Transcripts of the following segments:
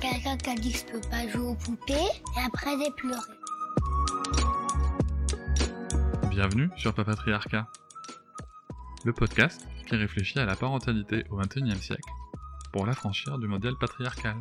Quelqu'un qui a dit que je peux pas jouer aux poupées et après j'ai pleuré. Bienvenue sur Papatriarcat, le podcast qui réfléchit à la parentalité au XXIe siècle pour l'affranchir du modèle patriarcal.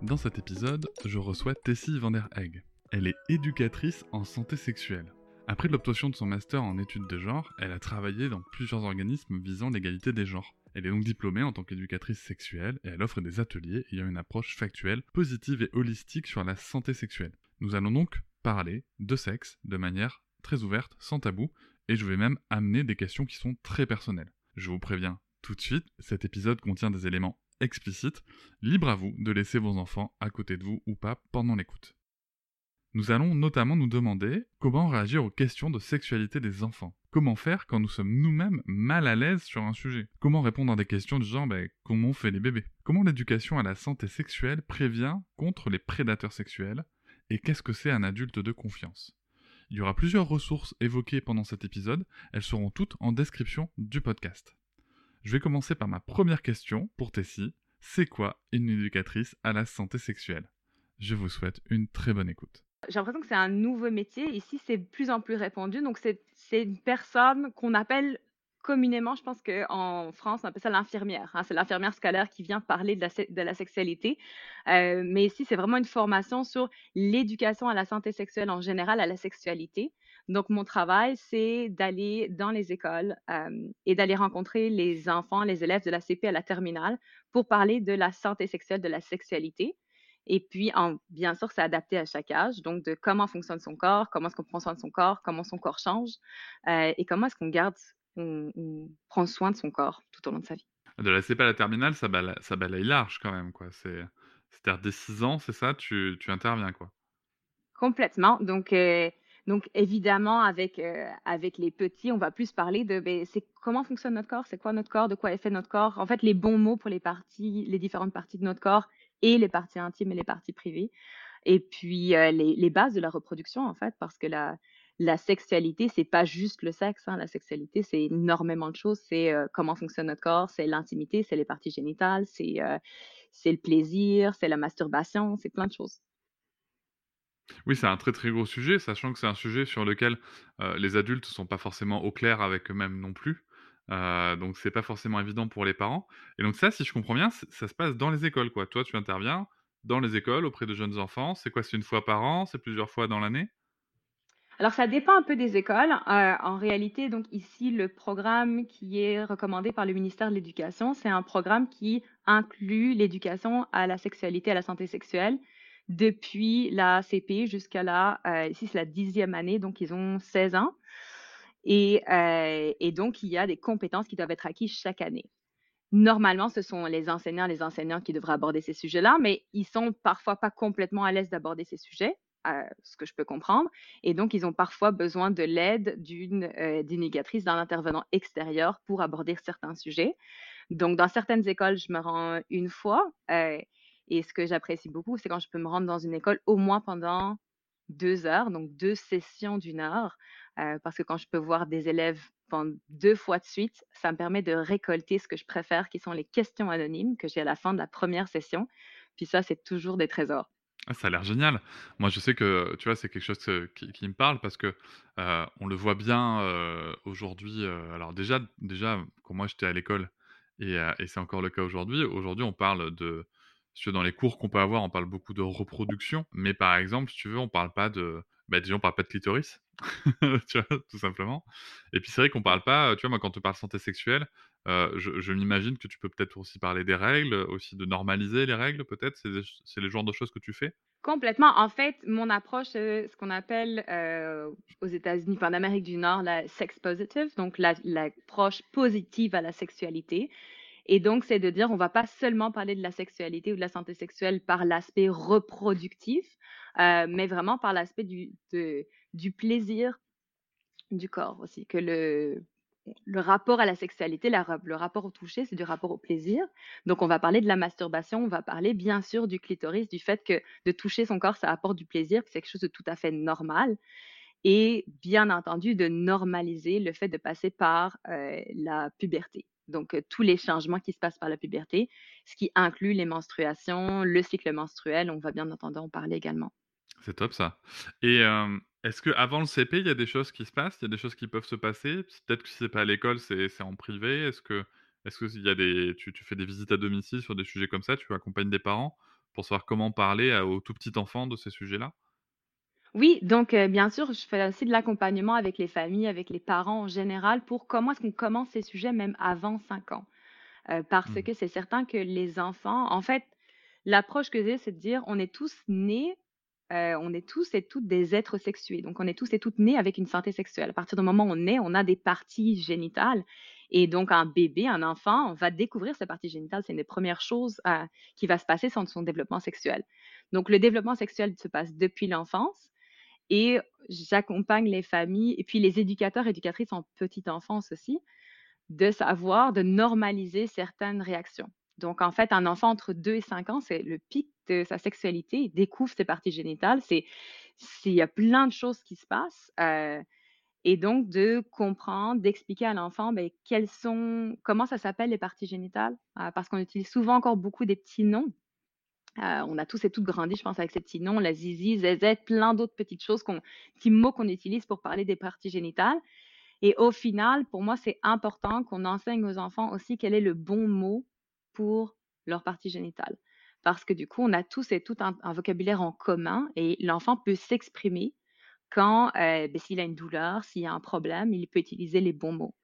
Dans cet épisode, je reçois Tessie van der Egg. Elle est éducatrice en santé sexuelle. Après l'obtention de son master en études de genre, elle a travaillé dans plusieurs organismes visant l'égalité des genres. Elle est donc diplômée en tant qu'éducatrice sexuelle et elle offre des ateliers ayant une approche factuelle, positive et holistique sur la santé sexuelle. Nous allons donc parler de sexe de manière très ouverte, sans tabou, et je vais même amener des questions qui sont très personnelles. Je vous préviens tout de suite, cet épisode contient des éléments explicites, libre à vous de laisser vos enfants à côté de vous ou pas pendant l'écoute. Nous allons notamment nous demander comment réagir aux questions de sexualité des enfants. Comment faire quand nous sommes nous-mêmes mal à l'aise sur un sujet? Comment répondre à des questions du genre ben, comment on fait les bébés? Comment l'éducation à la santé sexuelle prévient contre les prédateurs sexuels? Et qu'est-ce que c'est un adulte de confiance? Il y aura plusieurs ressources évoquées pendant cet épisode, elles seront toutes en description du podcast. Je vais commencer par ma première question pour Tessie. C'est quoi une éducatrice à la santé sexuelle? Je vous souhaite une très bonne écoute. J'ai l'impression que c'est un nouveau métier. Ici, c'est de plus en plus répandu. Donc, c'est une personne qu'on appelle communément, je pense qu'en France, on appelle ça l'infirmière. Hein. C'est l'infirmière scolaire qui vient parler de la, sexualité. Euh, mais ici, c'est vraiment une formation sur l'éducation à la santé sexuelle en général, à la sexualité. Donc, mon travail, c'est d'aller dans les écoles euh, et d'aller rencontrer les enfants, les élèves de la CP à la terminale pour parler de la santé sexuelle, de la sexualité. Et puis, en, bien sûr, c'est adapté à chaque âge, donc de comment fonctionne son corps, comment est-ce qu'on prend soin de son corps, comment son corps change, euh, et comment est-ce qu'on garde, on, prend soin de son corps tout au long de sa vie. De la CP à la terminale, ça balaye, ça balaye large quand même, quoi. C'est, c'est-à-dire dès 6 ans, c'est ça, tu, tu interviens, quoi. Complètement. Donc, euh, donc évidemment, avec, euh, avec les petits, on va plus parler de ben, c'est comment fonctionne notre corps, c'est quoi notre corps, de quoi est fait notre corps. En fait, les bons mots pour les parties, les différentes parties de notre corps et les parties intimes et les parties privées. Et puis euh, les, bases de la reproduction, en fait, parce que la, la sexualité, c'est pas juste le sexe. Hein. La sexualité, c'est énormément de choses. C'est euh, comment fonctionne notre corps, c'est l'intimité, c'est les parties génitales, c'est euh, le plaisir, c'est la masturbation, c'est plein de choses. Oui, c'est un très très gros sujet, sachant que c'est un sujet sur lequel les adultes ne sont pas forcément au clair avec eux-mêmes non plus. Euh, donc c'est pas forcément évident pour les parents. Et donc ça, si je comprends bien, ça se passe dans les écoles, quoi. Toi, tu interviens dans les écoles auprès de jeunes enfants. C'est quoi C'est une fois par an? C'est plusieurs fois dans l'année? Alors, ça dépend un peu des écoles. Euh, en réalité, donc ici, le programme qui est recommandé par le ministère de l'Éducation, c'est un programme qui inclut l'éducation à la sexualité, à la santé sexuelle, depuis la CP jusqu'à la, euh, ici c'est la dixième année, donc ils ont 16 ans. Euh, et, donc, il y a des compétences qui doivent être acquises chaque année. Normalement, ce sont les enseignants, les enseignants qui devraient aborder ces sujets-là, mais ils sont parfois pas complètement à l'aise d'aborder ces sujets, euh, ce que je peux comprendre. Et donc, ils ont parfois besoin de l'aide d'une euh, d'un intervenant extérieur pour aborder certains sujets. Donc, dans certaines écoles, je me rends une fois. Euh, et ce que j'apprécie beaucoup, c'est quand je peux me rendre dans une école au moins pendant deux heures, donc deux sessions d'une heure, euh, parce que quand je peux voir des élèves pendant deux fois de suite, ça me permet de récolter ce que je préfère, qui sont les questions anonymes que j'ai à la fin de la première session. Puis ça, c'est toujours des trésors. Ah, ça a l'air génial. Moi, je sais que, tu vois, c'est quelque chose qui, me parle parce que euh, on le voit bien euh, aujourd'hui. alors déjà, déjà, quand moi j'étais à l'école et, c'est encore le cas aujourd'hui. Aujourd'hui, on parle de, dans les cours qu'on peut avoir, on parle beaucoup de reproduction, mais par exemple, si tu veux, on parle pas de, bah, parle pas de clitoris, tu vois, tout simplement. Et puis c'est vrai qu'on parle pas, tu vois, moi quand tu parles santé sexuelle, je, m'imagine que tu peux peut-être aussi parler des règles, aussi de normaliser les règles, peut-être. C'est les genres de choses que tu fais? Complètement. En fait, mon approche, c'est ce qu'on appelle aux États-Unis, en Amérique du Nord, la sex positive, donc l'approche positive à la sexualité. Et donc, c'est de dire, on va pas seulement parler de la sexualité ou de la santé sexuelle par l'aspect reproductif, mais vraiment par l'aspect du, du plaisir du corps aussi, que le, le rapport à la sexualité, le rapport au toucher, c'est du rapport au plaisir. Donc, on va parler de la masturbation, on va parler bien sûr du clitoris, du fait que de toucher son corps, ça apporte du plaisir, c'est quelque chose de tout à fait normal. Et bien entendu, de normaliser le fait de passer par euh, la puberté. Donc, euh, tous les changements qui se passent par la puberté, ce qui inclut les menstruations, le cycle menstruel, on va bien entendu en parler également. C'est top ça. Et est-ce qu'avant le CP, il y a des choses qui se passent? Il y a des choses qui peuvent se passer? peut-être que si c'est pas à l'école, c'est c'est en privé? Est-ce que est-ce que y a des tu tu fais des visites à domicile sur des sujets comme ça? Tu accompagnes des parents pour savoir comment parler aux tout petits enfants de ces sujets-là? Oui, donc bien sûr, je fais aussi de l'accompagnement avec les familles, avec les parents en général pour comment est-ce qu'on commence ces sujets même avant 5 ans. parce Mmh. que c'est certain que les enfants en fait, l'approche que j'ai, c'est de dire: «On est tous nés euh, on est tous et toutes des êtres sexués. Donc, on est tous et toutes nés avec une santé sexuelle. À partir du moment où on est, on a des parties génitales. Et donc, un bébé, un enfant, va découvrir ses parties génitales. C'est une des premières choses euh, qui va se passer sans son développement sexuel. Donc, le développement sexuel se passe depuis l'enfance. Et j'accompagne les familles et puis les éducateurs, éducatrices en petite enfance aussi, de savoir, de normaliser certaines réactions. Donc, en fait, un enfant entre 2 et 5 ans, c'est le pic de sa sexualité. Il découvre ses parties génitales. C'est, il y a plein de choses qui se passent. Euh, et donc, de comprendre, d'expliquer à l'enfant ben, quelles sont, comment ça s'appelle les parties génitales, euh, parce qu'on utilise souvent encore beaucoup des petits noms. Euh, on a tous et toutes grandi, je pense, avec ces petits noms, la zizi, zezette, plein d'autres petites choses, petits mots qu'on utilise pour parler des parties génitales. Et au final, pour moi, c'est important qu'on enseigne aux enfants aussi quel est le bon mot pour leur partie génitale. Parce que du coup, on a tous et toutes un, vocabulaire en commun et l'enfant peut s'exprimer quand, euh, ben, s'il a une douleur, s'il y a un problème, il peut utiliser les bons mots.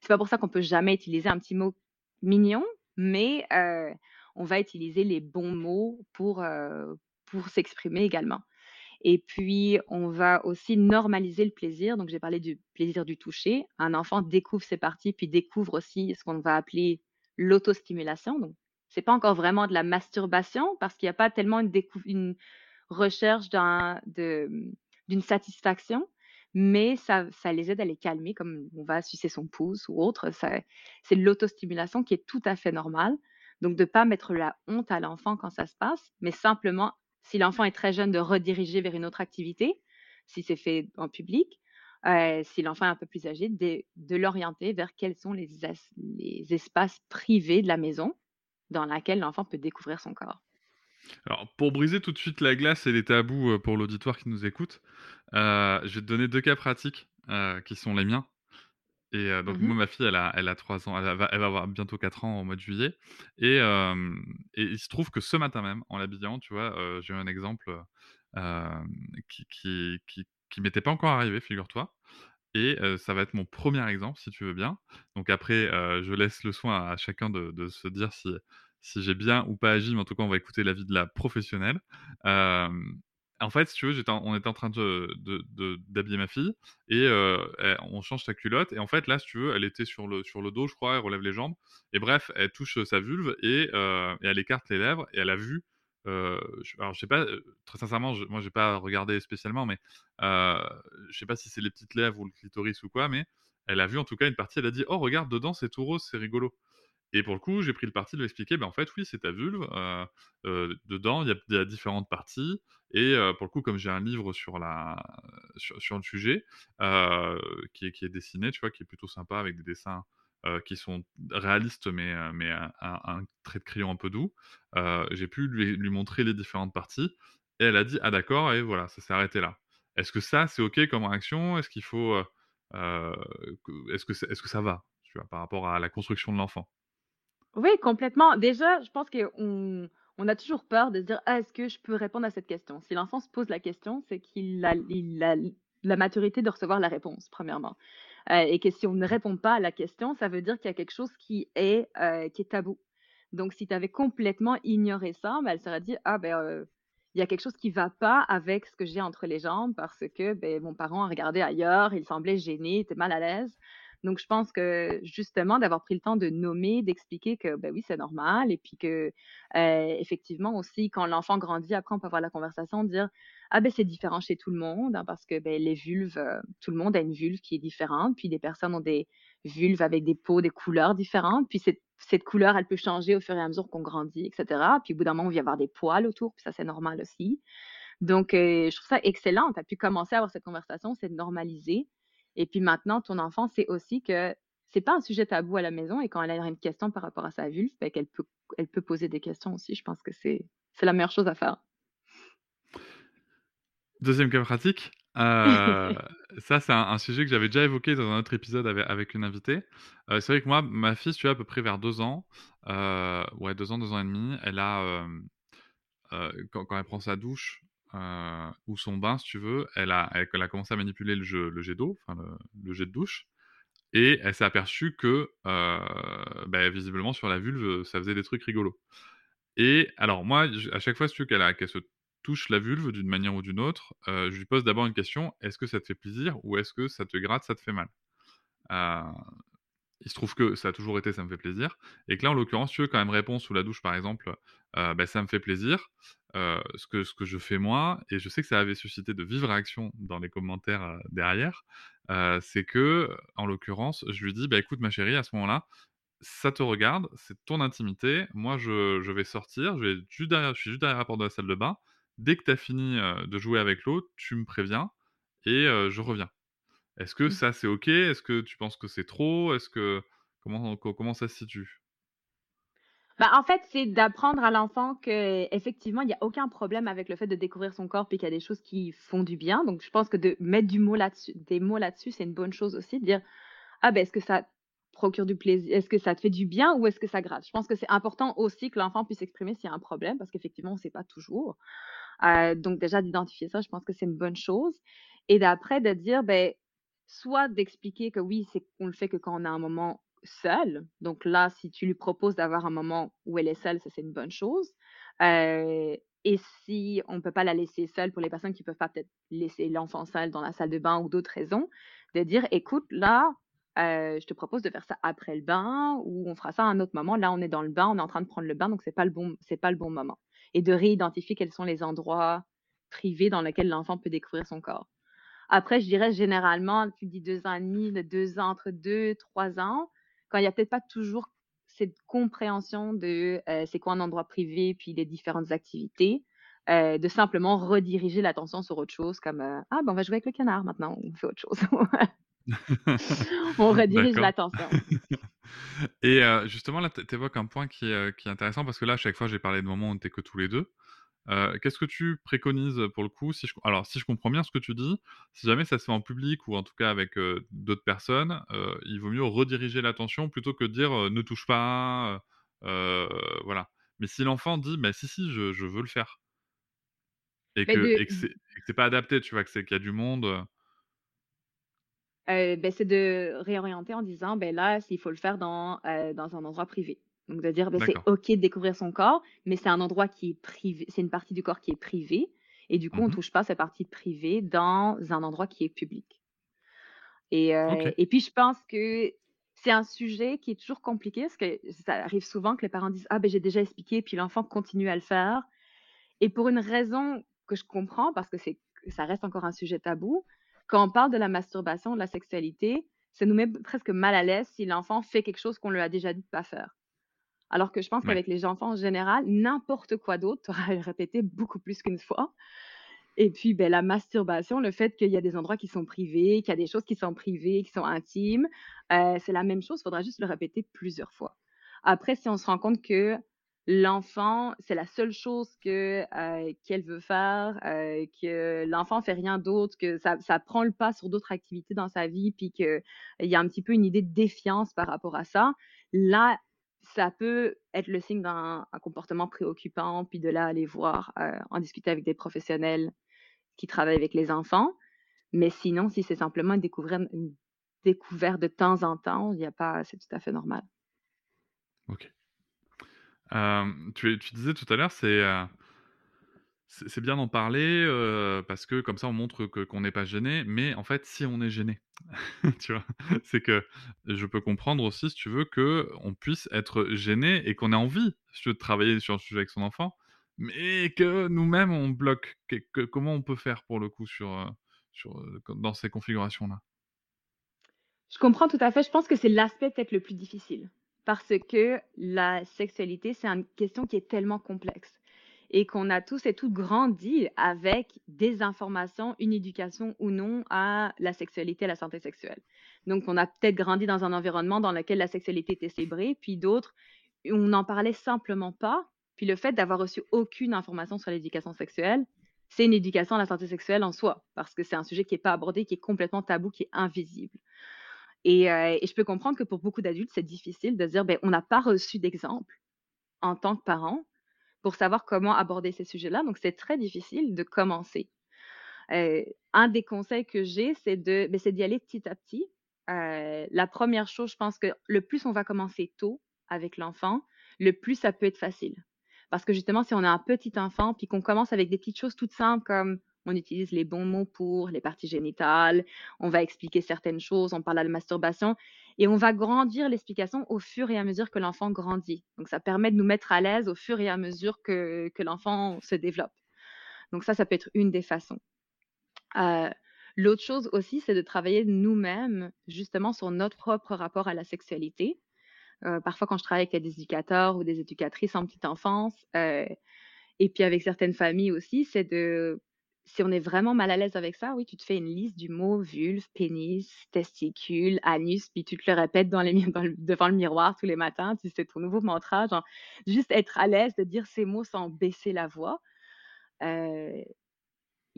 C'est pas pour ça qu'on peut jamais utiliser un petit mot mignon, mais euh, on va utiliser les bons mots pour, euh, pour s'exprimer également. Et puis, on va aussi normaliser le plaisir. Donc, j'ai parlé du plaisir du toucher. Un enfant découvre ses parties, puis découvre aussi ce qu'on va appeler l'autostimulation. Donc, c'est pas encore vraiment de la masturbation parce qu'il n'y a pas tellement une, recherche d'une satisfaction, mais ça, ça, les aide à les calmer, comme on va sucer son pouce ou autre. C'est l'autostimulation qui est tout à fait normale. Donc, de ne pas mettre la honte à l'enfant quand ça se passe, mais simplement, si l'enfant est très jeune, de rediriger vers une autre activité, si c'est fait en public, euh, si l'enfant est un peu plus âgé, de, de l'orienter vers quels sont les, les, espaces privés de la maison dans lesquels l'enfant peut découvrir son corps. Alors, pour briser tout de suite la glace et les tabous euh, pour l'auditoire qui nous écoute, euh, je vais te donner deux cas pratiques qui sont les miens. Et donc, moi, mmh ma fille, elle a, elle a 3 ans, elle va, elle va avoir bientôt 4 ans au mois de juillet. Et, et il se trouve que ce matin même, en l'habillant, tu vois, j'ai eu un exemple qui, qui, qui, qui m'était pas encore arrivé, figure-toi. Et ça va être mon premier exemple, si tu veux bien. Donc après, je laisse le soin à chacun de, de se dire si, si j'ai bien ou pas agi, mais en tout cas, on va écouter l'avis de la professionnelle. en fait, si tu veux, on était en train de, d'habiller ma fille et on change sa culotte. Et en fait, là, si tu veux, elle était sur le, sur le dos, je crois, elle relève les jambes. Et bref, elle touche sa vulve et elle écarte les lèvres et elle a vu euh, alors, je sais pas, très sincèrement, je, moi, j'ai pas regardé spécialement, mais euh, je sais pas si c'est les petites lèvres ou le clitoris ou quoi, mais elle a vu en tout cas une partie, elle a dit Oh, regarde, dedans, c'est tout rose, c'est rigolo. Et pour le coup, j'ai pris le parti de lui expliquer ben, en fait, oui, c'est ta vulve. dedans, il y, a différentes parties. Et pour le coup, comme j'ai un livre sur, la, sur, le sujet, qui, est, qui est dessiné, tu vois, qui est plutôt sympa avec des dessins euh, qui sont réalistes, mais, euh, mais un, trait de crayon un peu doux. Euh, j'ai pu lui, montrer les différentes parties. Et elle a dit Ah, d'accord, et voilà, ça s'est arrêté là. Est-ce que ça, c'est OK comme réaction? Est-ce qu'il faut. est-ce, que est-ce que ça va par rapport à la construction de l'enfant? Oui, complètement. Déjà, je pense qu'on on a toujours peur de se dire ah, est-ce que je peux répondre à cette question? Si l'enfant se pose la question, c'est qu'il a, il a la maturité de recevoir la réponse, premièrement. Euh, et que si on ne répond pas à la question, ça veut dire qu'il y a quelque chose qui est, euh, qui est tabou. Donc, si tu avais complètement ignoré ça, ben, elle serait dit Ah, ben, euh, il y a quelque chose qui ne va pas avec ce que j'ai entre les jambes parce que ben, mon parent a regardé ailleurs, il semblait gêné, il était mal à l'aise. Donc, je pense que justement, d'avoir pris le temps de nommer, d'expliquer que, ben oui, c'est normal, et puis que, euh, effectivement, aussi, quand l'enfant grandit, après, on peut avoir la conversation, dire, ah ben c'est différent chez tout le monde, hein, parce que ben, les vulves, euh, tout le monde a une vulve qui est différente, puis des personnes ont des vulves avec des peaux, des couleurs différentes, puis cette, couleur, elle peut changer au fur et à mesure qu'on grandit, etc. Puis au bout d'un moment, va y avoir des poils autour, puis ça, c'est normal aussi. Donc, euh, je trouve ça excellent. Tu as pu commencer à avoir cette conversation, c'est de normaliser. Et puis maintenant, ton enfant sait aussi que c'est pas un sujet tabou à la maison et quand elle a une question par rapport à sa vulve, ben, qu'elle peut, elle peut poser des questions aussi. Je pense que c'est la meilleure chose à faire. Deuxième cas pratique. Euh, ça, c'est un, sujet que j'avais déjà évoqué dans un autre épisode avec, une invitée. Euh, c'est vrai que moi, ma fille, tu vois, à peu près vers deux ans, euh, ouais, deux ans, deux ans et demi, elle a, quand, elle prend sa douche ou son bain, si tu veux, elle a, commencé à manipuler le, jet d'eau, le, jet de douche, et elle s'est aperçue que, bah, visiblement, sur la vulve, ça faisait des trucs rigolos. Et alors moi, à chaque fois, si tu veux qu'elle qu se touche la vulve d'une manière ou d'une autre, euh, je lui pose d'abord une question est-ce que ça te fait plaisir ou est-ce que ça te gratte, ça te fait mal? Euh, Il se trouve que ça a toujours été ça me fait plaisir. Et que là, en l'occurrence, tu veux quand même répondre sous la douche, par exemple, euh, bah, ça me fait plaisir. Ce, que, ce que je fais moi, et je sais que ça avait suscité de vives réactions dans les commentaires derrière, c'est que, en l'occurrence, je lui dis bah, écoute, ma chérie, à ce moment-là, ça te regarde, c'est ton intimité. Moi, je, je vais sortir, je, vais juste derrière, je suis juste derrière la porte de la salle de bain dès que tu as fini de jouer avec l'autre, tu me préviens et je reviens. Est-ce que mmh. ça c'est ok? Est-ce que tu penses que c'est trop? Est-ce que comment comment ça se situe? Bah, en fait, c'est d'apprendre à l'enfant qu'effectivement, il n'y a aucun problème avec le fait de découvrir son corps et qu'il y a des choses qui font du bien. Donc, je pense que de mettre du mot là-dessus, des mots là-dessus, c'est une bonne chose aussi. De dire, ah ben, est-ce que ça procure du plaisir Est-ce que ça te fait du bien ou est-ce que ça gratte? Je pense que c'est important aussi que l'enfant puisse exprimer s'il y a un problème parce qu'effectivement, on ne sait pas toujours. Euh, donc déjà d'identifier ça, je pense que c'est une bonne chose. Et d'après de dire, ben, soit d'expliquer que oui, c'est qu'on le fait que quand on a un moment seul. Donc là, si tu lui proposes d'avoir un moment où elle est seule, ça c'est une bonne chose. Et si on ne peut pas la laisser seule pour les personnes qui ne peuvent pas peut-être laisser l'enfant seul dans la salle de bain ou d'autres raisons, de dire écoute, là, je te propose de faire ça après le bain ou on fera ça à un autre moment. Là, on est dans le bain, on est en train de prendre le bain, donc c'est pas le bon, pas le bon moment et de réidentifier quels sont les endroits privés dans lesquels l'enfant peut découvrir son corps. Après, je dirais généralement, tu dis deux ans et demi, de deux ans, entre deux, trois ans, quand il n'y a peut-être pas toujours cette compréhension de euh, c'est quoi un endroit privé, puis les différentes activités, euh, de simplement rediriger l'attention sur autre chose, comme euh, ah ben on va jouer avec le canard maintenant, on fait autre chose. on redirige l'attention. Et justement, là, tu évoques un point qui qui est, intéressant parce que là, à chaque fois, j'ai parlé de moments où on n'était que tous les deux. Qu'est-ce que tu préconises pour le coup si je... Alors, si je comprends bien ce que tu dis, si jamais ça se fait en public ou en tout cas avec d'autres personnes, il vaut mieux rediriger l'attention plutôt que de dire ne touche pas. voilà. Mais si l'enfant dit bah, si, si, je, je veux le faire, et que, de... et que c'est pas adapté, tu vois, qu'il y a du monde. Euh, ben, c'est de réorienter en disant, ben là, il faut le faire dans, euh, dans un endroit privé. Donc, de dire, ben, c'est OK de découvrir son corps, mais c'est un endroit qui est privé, c'est une partie du corps qui est privée. Et du coup, on ne mmh touche pas cette partie privée dans un endroit qui est public. Et, euh, et puis, je pense que c'est un sujet qui est toujours compliqué parce que ça arrive souvent que les parents disent, ah ben j'ai déjà expliqué, puis l'enfant continue à le faire. Et pour une raison que je comprends, parce que ça reste encore un sujet tabou, quand on parle de la masturbation, de la sexualité, ça nous met presque mal à l'aise si l'enfant fait quelque chose qu'on lui a déjà dit de pas faire. Alors que je pense qu'avec les enfants en général, n'importe quoi d'autre, tu auras répété beaucoup plus qu'une fois. Et puis, ben, la masturbation, le fait qu'il y a des endroits qui sont privés, qu'il y a des choses qui sont privées, qui sont intimes, euh, c'est la même chose, il faudra juste le répéter plusieurs fois. Après, si on se rend compte que l'enfant, c'est la seule chose que euh, qu'elle veut faire, euh, que l'enfant fait rien d'autre, que ça, ça prend le pas sur d'autres activités dans sa vie, puis qu'il y a un petit peu une idée de défiance par rapport à ça. Là, ça peut être le signe d'un comportement préoccupant, puis de là aller voir, en discuter avec des professionnels qui travaillent avec les enfants. Mais sinon, si c'est simplement une découverte, de temps en temps, il n'y a pas, c'est tout à fait normal. Ok tu, disais tout à l'heure, c'est c'est bien d'en parler, parce que comme ça on montre que qu'on n'est pas gêné, mais en fait si on est gêné, tu vois? C'est que je peux comprendre aussi, si tu veux, qu'on puisse être gêné et qu'on ait envie, de travailler sur le sujet avec son enfant, mais que nous-mêmes on bloque. Que que comment on peut faire pour le coup sur, dans ces configurations-là? Je comprends tout à fait. Je pense que c'est l'aspect peut-être le plus difficile parce que la sexualité, c'est une question qui est tellement complexe et qu'on a tous et toutes grandi avec des informations, une éducation ou non à la sexualité, à la santé sexuelle. Donc, on a peut-être grandi dans un environnement dans lequel la sexualité était célébrée, puis d'autres, on n'en parlait simplement pas. Puis le fait d'avoir reçu aucune information sur l'éducation sexuelle, c'est une éducation à la santé sexuelle en soi, parce que c'est un sujet qui n'est pas abordé, qui est complètement tabou, qui est invisible. Et, euh, et je peux comprendre que pour beaucoup d'adultes, c'est difficile de dire, ben, on n'a pas reçu d'exemple en tant que parent pour savoir comment aborder ces sujets-là. Donc, c'est très difficile de commencer. Euh, un des conseils que j'ai, c'est de, ben, d'y aller petit à petit. Euh, la première chose, je pense que le plus on va commencer tôt avec l'enfant, le plus ça peut être facile. Parce que justement, si on a un petit enfant, puis qu'on commence avec des petites choses toutes simples comme on utilise les bons mots pour les parties génitales, on va expliquer certaines choses, on parle de la masturbation, et on va grandir l'explication au fur et à mesure que l'enfant grandit. Donc, ça permet de nous mettre à l'aise au fur et à mesure que, l'enfant se développe. Donc, ça, ça peut être une des façons. Euh, L'autre chose aussi, c'est de travailler nous-mêmes justement sur notre propre rapport à la sexualité. Euh, parfois, quand je travaille avec des éducateurs ou des éducatrices en petite enfance, euh, et puis avec certaines familles aussi, c'est de si on est vraiment mal à l'aise avec ça, oui, tu te fais une liste du mot vulve, pénis, testicule, anus, puis tu te le répètes dans les, le- devant le miroir tous les matins. Tu c'est ton nouveau mantra, juste être à l'aise de dire ces mots sans baisser la voix.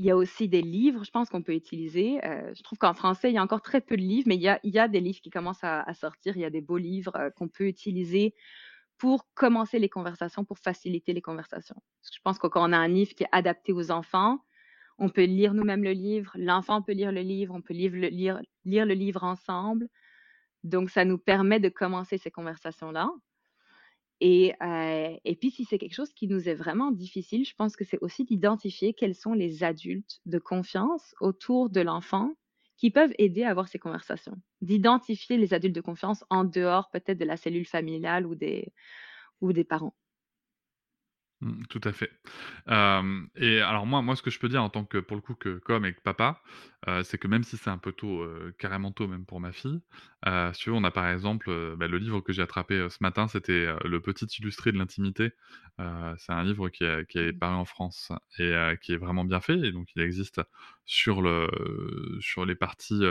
Il y a aussi des livres, je pense qu'on peut utiliser. Je trouve qu'en français, il y a encore très peu de livres, mais il y a, des livres qui commencent à, sortir. Il y a des beaux livres qu'on peut utiliser pour commencer les conversations, pour faciliter les conversations. Je pense que quand on a un livre qui est adapté aux enfants, on peut lire nous-mêmes le livre, l'enfant peut lire le livre, on peut lire lire le livre ensemble. Donc, ça nous permet de commencer ces conversations-là. Et, euh, et puis, si c'est quelque chose qui nous est vraiment difficile, je pense que c'est aussi d'identifier quels sont les adultes de confiance autour de l'enfant qui peuvent aider à avoir ces conversations. D'identifier les adultes de confiance en dehors peut-être de la cellule familiale ou des, ou des parents. Mmh, tout à fait. Et alors moi moi ce que je peux dire en tant que pour le coup que comme et que papa, c'est que même si c'est un peu tôt, carrément tôt même pour ma fille, si tu veux, on a par exemple, bah, le livre que j'ai attrapé, ce matin, c'était, Le Petit Illustré de l'intimité. C'est un livre qui est qui est Mmh. paru en France et qui est vraiment bien fait et donc il existe sur le sur les parties,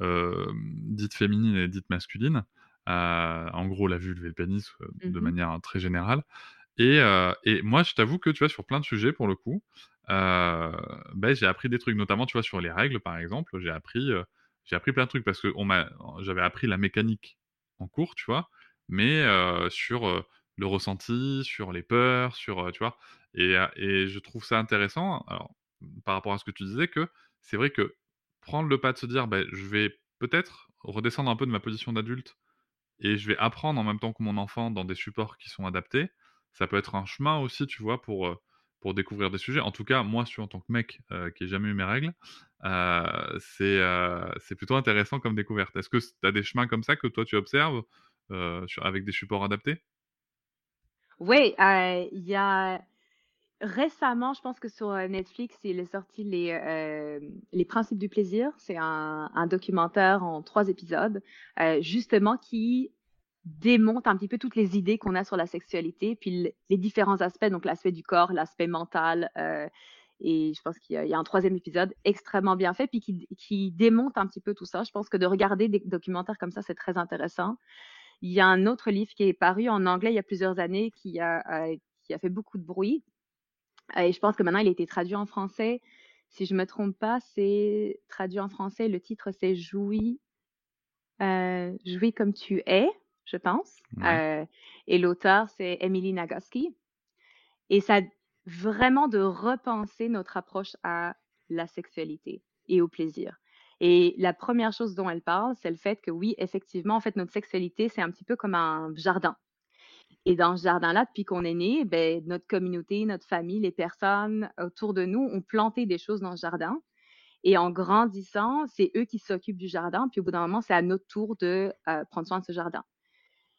dites féminines et dites masculines. En gros la vulve et le pénis, de Mhm. manière très générale et heu et moi, je t'avoue que, tu vois, sur plein de sujets, pour le coup, heu, beh, j'ai appris des trucs, notamment, tu vois, sur les règles, par exemple, j'ai appris, j'ai appris plein de trucs parce qu'on m'a j'avais appris la mécanique en cours, tu vois? Mais sur, le ressenti, sur les peurs, sur, tu vois? Et et je trouve ça intéressant, alors, par rapport à ce que tu disais, que c'est vrai que prendre le pas de se dire: «Beh, je vais peut-être redescendre un peu de ma position d'adulte et je vais apprendre en même temps que mon enfant dans des supports qui sont adaptés. Ça peut être un chemin aussi, tu vois, pour, pour découvrir des sujets. En tout cas, moi, sur en tant que mec, qui ai jamais eu mes règles, c'est, plutôt intéressant comme découverte. Est-ce que tu as des chemins comme ça que toi tu observes, avec des supports adaptés? Oui, il y a récemment, je pense que sur Netflix, il est sorti les, les Principes du plaisir. C'est un, documentaire en trois épisodes, justement, qui démonte un petit peu toutes les idées qu'on a sur la sexualité, puis le- les différents aspects, donc l'aspect du corps, l'aspect mental. euh, et je pense qu'il y, a un troisième épisode extrêmement bien fait, puis qui, qui démonte un petit peu tout ça. Je pense que de regarder des documentaires comme ça, c'est très intéressant. Il y a un autre livre qui est paru en anglais il y a plusieurs années qui a, euh, qui a fait beaucoup de bruit. Euh, et je pense que maintenant, il a été traduit en français. Si je me trompe pas, c'est traduit en français. Le titre, c'est Jouis, euh, Jouis comme tu es, je pense. Ouais. Euh, et l'auteur, c'est Emily Nagoski. Et ça vraiment de repenser notre approche à la sexualité et au plaisir. Et la première chose dont elle parle, c'est le fait que oui, effectivement, en fait, notre sexualité, c'est un petit peu comme un jardin. Et dans ce jardin-là, depuis qu'on est né, ben, notre communauté, notre famille, les personnes autour de nous ont planté des choses dans ce jardin. Et en grandissant, c'est eux qui s'occupent du jardin. Puis au bout d'un moment, c'est à notre tour de euh, prendre soin de ce jardin.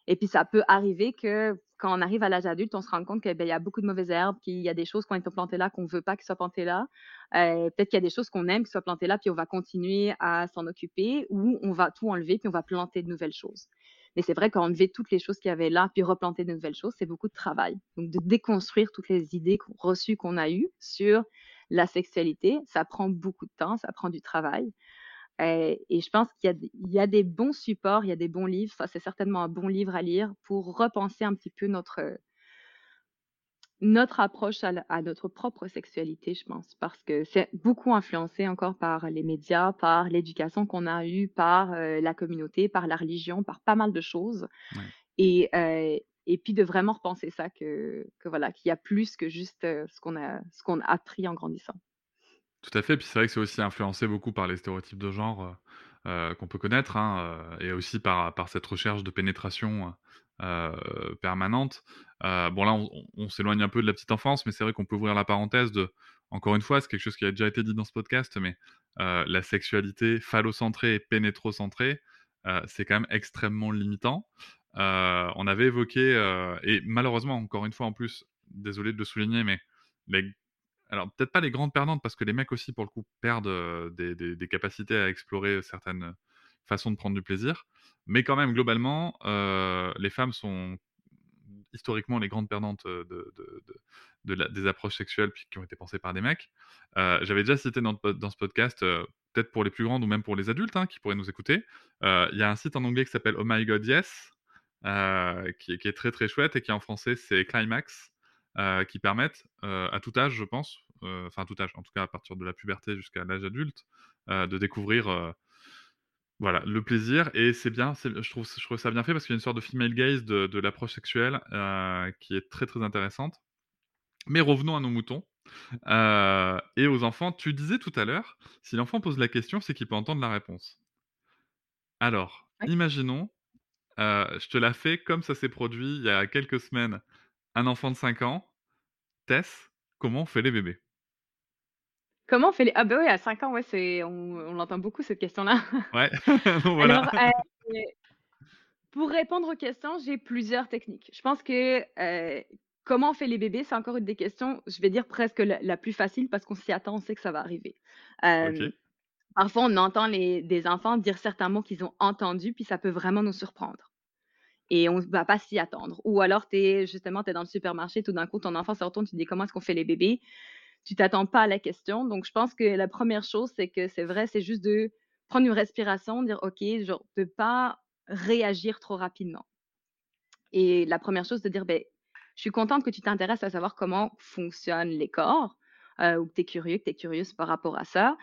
Et puis ça peut arriver que quand on arrive à l'âge adulte, on se rend compte qu'il ben, y a beaucoup de mauvaises herbes, qu'il y a des choses qui ont été plantées là qu'on ne veut pas qu'elles soient plantées là. Euh, peut-être qu'il y a des choses qu'on aime qui soient plantées là, puis on va continuer à s'en occuper, ou on va tout enlever, puis on va planter de nouvelles choses. Mais c'est vrai qu'enlever toutes les choses qu'il y avait là, puis replanter de nouvelles choses, c'est beaucoup de travail. Donc de déconstruire toutes les idées reçues qu'on a eues sur la sexualité, ça prend beaucoup de temps, ça prend du travail. Euh, et je pense qu'il y, a des bons supports, il y a des bons livres. Ça, c'est certainement un bon livre à lire pour repenser un petit peu notre, notre approche à, notre propre sexualité, je pense, parce que c'est beaucoup influencé encore par les médias, par l'éducation qu'on a eue, par euh, la communauté, par la religion, par pas mal de choses. Et, euh, et puis de vraiment repenser ça, que, que voilà, qu'il y a plus que juste ce qu'on a, ce qu'on a appris en grandissant. Tout à fait, puis c'est vrai que c'est aussi influencé beaucoup par les stéréotypes de genre, euh, euh, qu'on peut connaître, hein, euh, et aussi par par cette recherche de pénétration, permanente. bon là, on s'éloigne un peu de la petite enfance, mais c'est vrai qu'on peut ouvrir la parenthèse de encore une fois, c'est quelque chose qui a déjà été dit dans ce podcast, mais la sexualité phallocentrée et pénétrocentrée, c'est quand même extrêmement limitant. on avait évoqué, et malheureusement, encore une fois en plus, désolé de le souligner, mais les alors peut-être pas les grandes perdantes parce que les mecs aussi pour le coup perdent des, capacités à explorer certaines façons de prendre du plaisir, mais quand même globalement les femmes sont historiquement les grandes perdantes de, des approches sexuelles qui ont été pensées par des mecs. J'avais déjà cité dans, ce podcast, peut-être pour les plus grandes ou même pour les adultes hein, qui pourraient nous écouter, il y a un site en anglais qui s'appelle Oh My God Yes, qui, qui, est très très chouette et qui en français c'est Climax. Euh, qui permettent euh, à tout âge, je pense, euh, enfin à tout âge, en tout cas à partir de la puberté jusqu'à l'âge adulte, de découvrir voilà, le plaisir. Et c'est bien, je trouve, je trouve ça bien fait parce qu'il y a une sorte de female gaze de, de l'approche sexuelle qui est très très intéressante. Mais revenons à nos moutons. et aux enfants, tu disais tout à l'heure, si l'enfant pose la question, c'est qu'il peut entendre la réponse. Alors, imaginons, je te la fais comme ça s'est produit il y a quelques semaines un enfant de 5 ans, Tess, comment on fait les bébés? Comment on fait les... Ah bah oui, à 5 ans, ouais, c'est... On, on l'entend beaucoup cette question-là. Ouais, voilà. Euh, pour répondre aux questions, j'ai plusieurs techniques. Je pense que euh, comment on fait les bébés, c'est encore une des questions, je vais dire presque la, plus facile parce qu'on s'y attend, on sait que ça va arriver. Euh, parfois, on entend les, des enfants dire certains mots qu'ils ont entendus, puis ça peut vraiment nous surprendre et on ne va pas s'y attendre. Ou alors, es, justement, tu es dans le supermarché, tout d'un coup, ton enfant se retourne, tu te dis comment est-ce qu'on fait les bébés? Tu t'attends pas à la question. Donc, je pense que la première chose, c'est que c'est vrai, c'est juste de prendre une respiration, dire OK, genre, de pas réagir trop rapidement. Et la première chose, de dire ben, je suis contente que tu t'intéresses à savoir comment fonctionnent les corps, euh, ou que tu es curieux, que tu es curieuse par rapport à ça.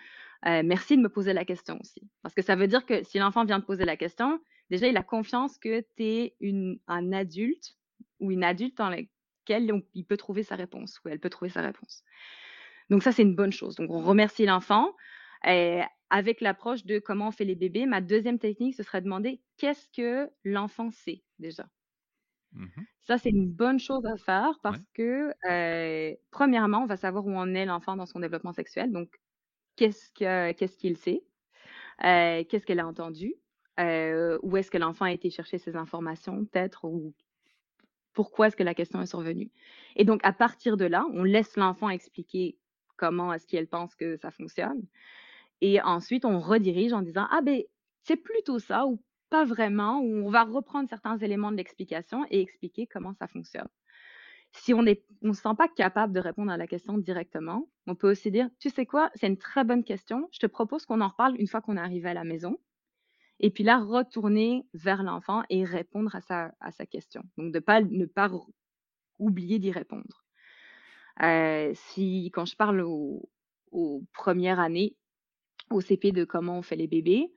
Euh, merci de me poser la question aussi. Parce que ça veut dire que si l'enfant vient te poser la question, déjà, il a confiance que tu es un adulte ou une adulte dans laquelle il peut trouver sa réponse ou elle peut trouver sa réponse. Donc ça, c'est une bonne chose. Donc on remercie l'enfant. Et avec l'approche de comment on fait les bébés, ma deuxième technique, ce serait de demander qu'est-ce que l'enfant sait déjà. Mmh ça, c'est une bonne chose à faire parce que, euh, premièrement, on va savoir où en est l'enfant dans son développement sexuel. Donc, qu'est-ce qu'il sait? Euh, qu'est-ce qu'elle a entendu? Euh, où est-ce que l'enfant a été chercher ces informations, peut-être, ou pourquoi est-ce que la question est survenue? Et donc, à partir de là, on laisse l'enfant expliquer comment est-ce qu'elle pense que ça fonctionne. Et ensuite, on redirige en disant, ah ben, c'est plutôt ça, ou pas vraiment, ou on va reprendre certains éléments de l'explication et expliquer comment ça fonctionne. Si on ne se sent pas capable de répondre à la question directement, on peut aussi dire, tu sais quoi, c'est une très bonne question, je te propose qu'on en reparle une fois qu'on est arrivé à la maison. Et puis là, retourner vers l'enfant et répondre à sa, question. Donc, de ne pas oublier d'y répondre. Si, quand je parle aux, premières années au CP de comment on fait les bébés,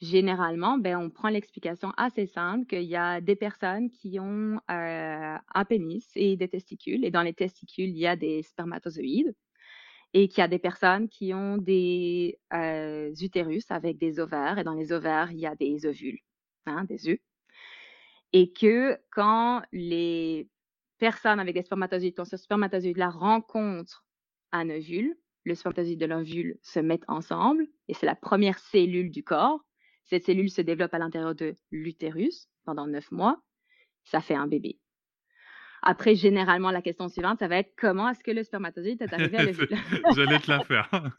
généralement, ben, on prend l'explication assez simple qu'il y a des personnes qui ont un pénis et des testicules, et dans les testicules, il y a des spermatozoïdes et qu'il y a des personnes qui ont des euh, utérus avec des ovaires, et dans les ovaires, il y a des ovules, hein, des œufs. Et que quand les personnes avec des spermatozoïdes, quand ce spermatozoïde-là rencontre un ovule, le spermatozoïde de l'ovule se mettent ensemble et c'est la première cellule du corps. Cette cellule se développe à l'intérieur de l'utérus pendant neuf mois. Ça fait un bébé. Après, généralement, la question suivante, ça va être comment est-ce que le spermatozoïde est arrivé à l'ovule J'allais te la faire.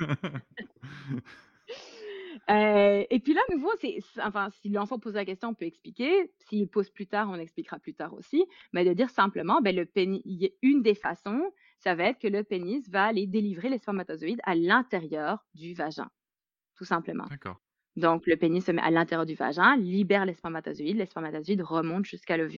Euh, et puis là, à nouveau, c'est, enfin, si l'enfant pose la question, on peut expliquer. S'il pose plus tard, on expliquera plus tard aussi. Mais de dire simplement, ben, le pénis, une des façons, ça va être que le pénis va aller délivrer les spermatozoïdes à l'intérieur du vagin, tout simplement. D'accord. Donc, le pénis se met à l'intérieur du vagin, libère les spermatozoïdes, les spermatozoïdes remontent jusqu'à l'ovule.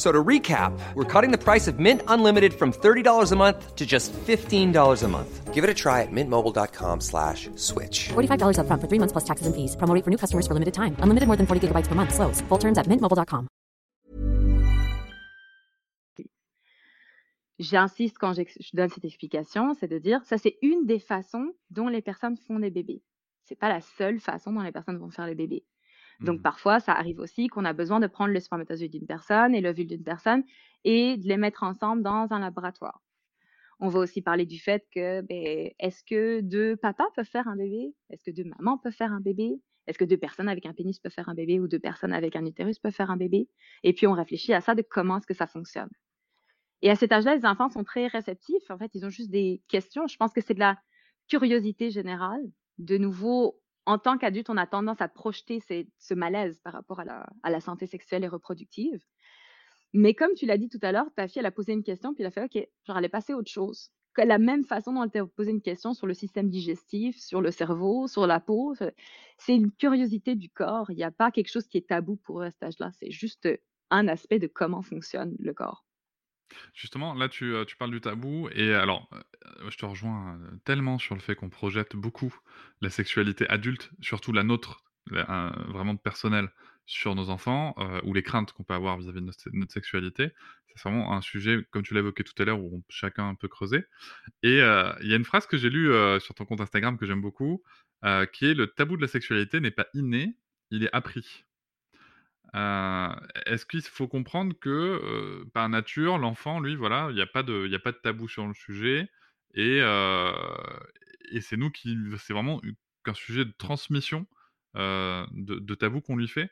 So to recap, we're cutting the price of Mint Unlimited from $30 a month to just $15 a month. Give it a try at mintmobile.com slash switch. $45 up front for three months plus taxes and fees. Promo rate for new customers for limited time. Unlimited more than 40 gigabytes per month. Slows. Full terms at mintmobile.com. J'insiste quand je donne cette explication, c'est de dire ça c'est une des façons dont les personnes font des bébés. C'est pas la seule façon dont les personnes vont faire les bébés. Donc Mhm. parfois, ça arrive aussi qu'on a besoin de prendre le spermatozoïde d'une personne et l'ovule d'une personne et de les mettre ensemble dans un laboratoire. On va aussi parler du fait que, ben, est-ce que deux papas peuvent faire un bébé? Est-ce que deux mamans peuvent faire un bébé? Est-ce que deux personnes avec un pénis peuvent faire un bébé ou deux personnes avec un utérus peuvent faire un bébé? Et puis on réfléchit à ça de comment est-ce que ça fonctionne. Et à cet âge-là, les enfants sont très réceptifs. En fait, ils ont juste des questions. Je pense que c'est de la curiosité générale. De nouveau, en tant qu'adulte, on a tendance à projeter ce malaise par rapport à la, santé sexuelle et reproductive. Mais comme tu l'as dit tout à l'heure, ta fille, elle a posé une question, puis elle a fait, OK, genre, elle est passée à autre chose. La même façon dont elle t'a posé une question sur le système digestif, sur le cerveau, sur la peau, c'est- c'est une curiosité du corps. Il n'y a pas quelque chose qui est tabou pour eux à cet âge-là. C'est juste un aspect de comment fonctionne le corps. Justement, là, tu, euh, tu parles du tabou, et alors, euh, je te rejoins euh, tellement sur le fait qu'on projette beaucoup la sexualité adulte, surtout la nôtre, vraiment personnelle, sur nos enfants, ou les craintes qu'on peut avoir vis-à-vis de notre, sexualité. C'est vraiment un sujet, comme tu l'as évoqué tout à l'heure, où chacun peut creuser. Et il y a une phrase que j'ai lue sur ton compte Instagram que j'aime beaucoup, qui est le tabou de la sexualité n'est pas inné, il est appris. Est-ce qu'il faut comprendre que par nature, l'enfant, lui, voilà, il n'y a pas de, a pas de tabou sur le sujet, et, et c'est nous qui, c'est vraiment qu'un sujet de transmission de, de tabou qu'on lui fait?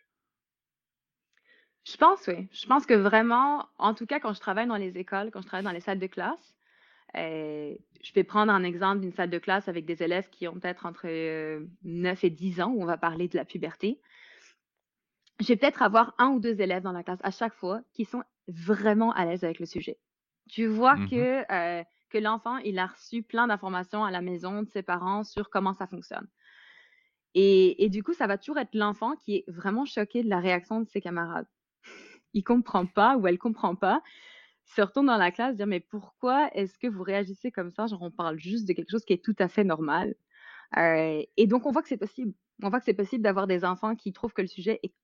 Je pense, oui. Je pense que vraiment, en tout cas, quand je travaille dans les écoles, quand je travaille dans les salles de classe, euh, je vais prendre un exemple d'une salle de classe avec des élèves qui ont peut-être entre euh, 9 et 10 ans, où on va parler de la puberté. Je vais peut-être avoir un ou deux élèves dans la classe à chaque fois qui sont vraiment à l'aise avec le sujet. Tu vois Mhm. que, euh, que l'enfant, il a reçu plein d'informations à la maison de ses parents sur comment ça fonctionne. Et, et du coup, ça va toujours être l'enfant qui est vraiment choqué de la réaction de ses camarades. Il comprend pas ou elle comprend pas. Se retourne dans la classe, dire mais pourquoi est-ce que vous réagissez comme ça? Genre on parle juste de quelque chose qui est tout à fait normal. Euh, et donc on voit que c'est possible. On voit que c'est possible d'avoir des enfants qui trouvent que le sujet est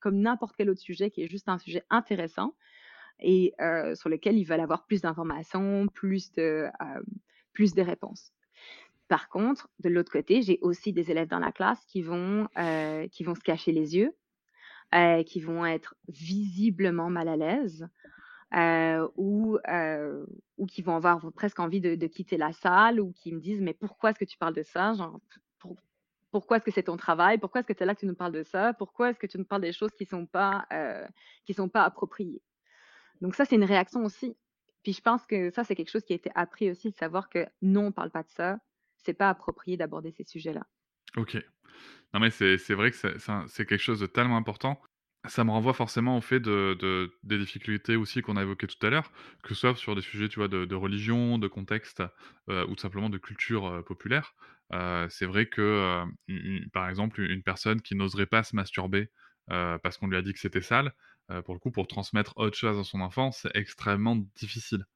comme n'importe quel autre sujet, qui est juste un sujet intéressant et sur lequel ils veulent avoir plus d'informations, plus de, plus réponses. Par contre, de l'autre côté, j'ai aussi des élèves dans la classe qui vont, qui vont se cacher les yeux, qui vont être visiblement mal à l'aise ou, ou qui vont avoir presque envie de, quitter la salle ou qui me disent mais pourquoi est-ce que tu parles de ça? Genre pourquoi est-ce que c'est ton travail? Pourquoi est-ce que es là que tu nous parles de ça? Pourquoi est-ce que tu nous parles des choses qui sont pas euh, qui sont pas appropriées? Donc ça c'est une réaction aussi. Puis je pense que ça c'est quelque chose qui a été appris aussi de savoir que non on parle pas de ça. C'est pas approprié d'aborder ces sujets là Ok. Non mais c'est c'est vrai que c'est c'est c'est quelque chose de tellement important. Ça me renvoie forcément au fait de, de- des difficultés aussi qu'on a évoquées tout à l'heure, que ce soit sur des sujets, tu vois, de, religion, de contexte, euh, ou tout simplement de culture euh, populaire. Euh, c'est vrai que, par exemple, une personne qui n'oserait pas se masturber parce qu'on lui a dit que c'était sale, pour le coup, pour transmettre autre chose à son enfant, c'est extrêmement difficile.